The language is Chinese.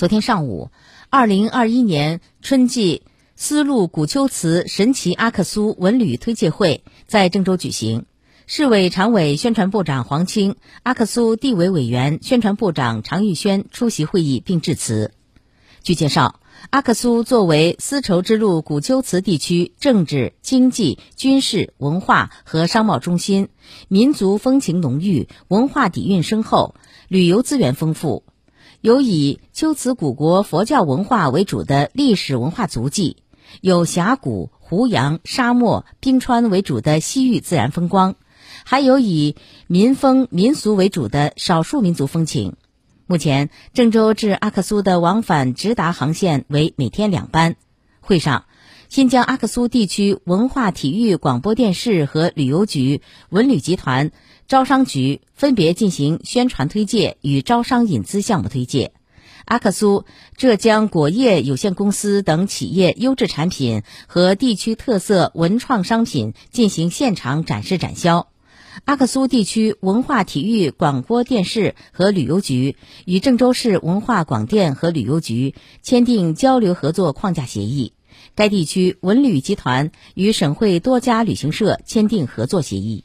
昨天上午，二零二一年春季丝路古丘瓷神奇阿克苏文旅推介会在郑州举行。市委常委、宣传部长黄清、阿克苏地委委员、宣传部长常玉轩出席会议并致辞。据介绍，阿克苏作为丝绸之路古丘瓷地区政治、经济、军事、文化和商贸中心，民族风情浓郁，文化底蕴深厚，旅游资源丰富。有以龟兹古国佛教文化为主的历史文化足迹，有峡谷、湖洋、沙漠、冰川为主的西域自然风光，还有以民风民俗为主的少数民族风情。目前，郑州至阿克苏的往返直达航线为每天两班。会上，新疆阿克苏地区文化体育广播电视和旅游局、文旅集团。招商局分别进行宣传推介与招商引资项目推介，阿克苏浙江果业有限公司等企业优质产品和地区特色文创商品进行现场展示展销。阿克苏地区文化体育广播电视和旅游局与郑州市文化广电和旅游局签订交流合作框架协议，该地区文旅集团与省会多家旅行社签订合作协议。